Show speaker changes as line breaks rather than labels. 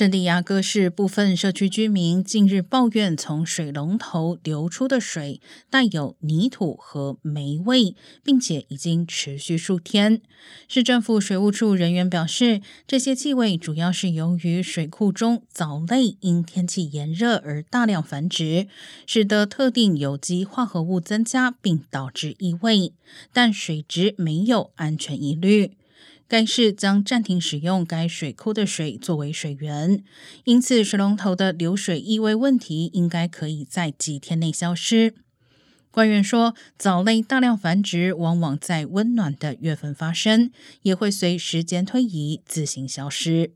圣地亚哥市部分社区居民近日抱怨，从水龙头流出的水带有泥土和霉味，并且已经持续数天。市政府水务处人员表示，这些气味主要是由于水库中藻类因天气炎热而大量繁殖，使得特定有机化合物增加，并导致异味，但水质没有安全疑虑。该市将暂停使用该水库的水作为水源，因此水龙头的流水异味问题应该可以在几天内消失。官员说，藻类大量繁殖往往在温暖的月份发生，也会随时间推移自行消失。